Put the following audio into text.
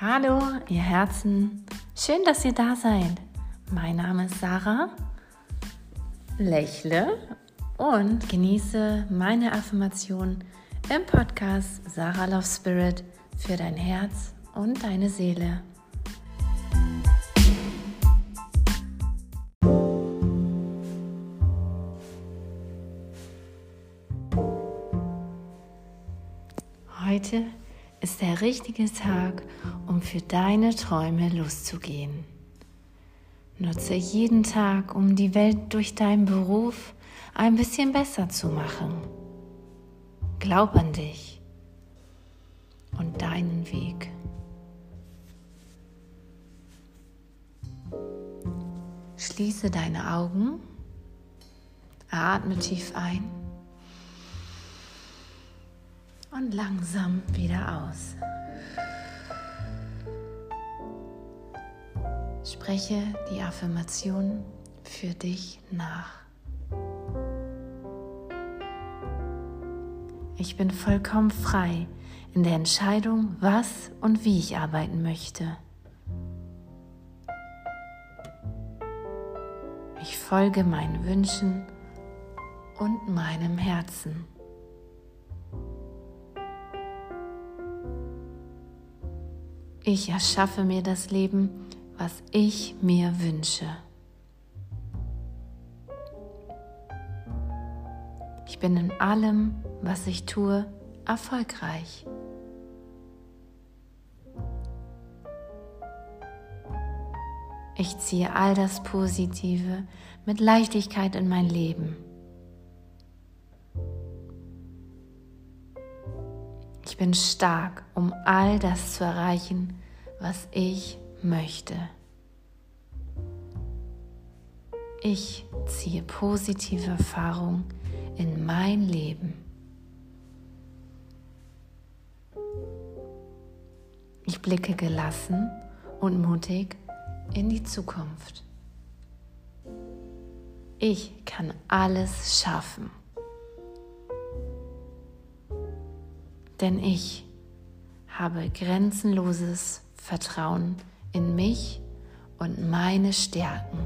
Hallo, ihr Herzen. Schön, dass ihr da seid. Mein Name ist Sarah. Lächle und genieße meine Affirmation im Podcast Sarah Love Spirit für dein Herz und deine Seele. Heute ist der richtige Tag, um für deine Träume loszugehen. Nutze jeden Tag, um die Welt durch deinen Beruf ein bisschen besser zu machen. Glaub an dich und deinen Weg. Schließe deine Augen, atme tief ein und langsam wieder aus. Spreche die Affirmation für dich nach. Ich bin vollkommen frei in der Entscheidung, was und wie ich arbeiten möchte. Ich folge meinen Wünschen und meinem Herzen. Ich erschaffe mir das Leben, was ich mir wünsche. Ich bin in allem, was ich tue, erfolgreich. Ich ziehe all das Positive mit Leichtigkeit in mein Leben. Ich bin stark, um all das zu erreichen, was ich möchte. Ich ziehe positive Erfahrungen in mein Leben. Ich blicke gelassen und mutig in die Zukunft. Ich kann alles schaffen. Denn ich habe grenzenloses Vertrauen in mich und meine Stärken.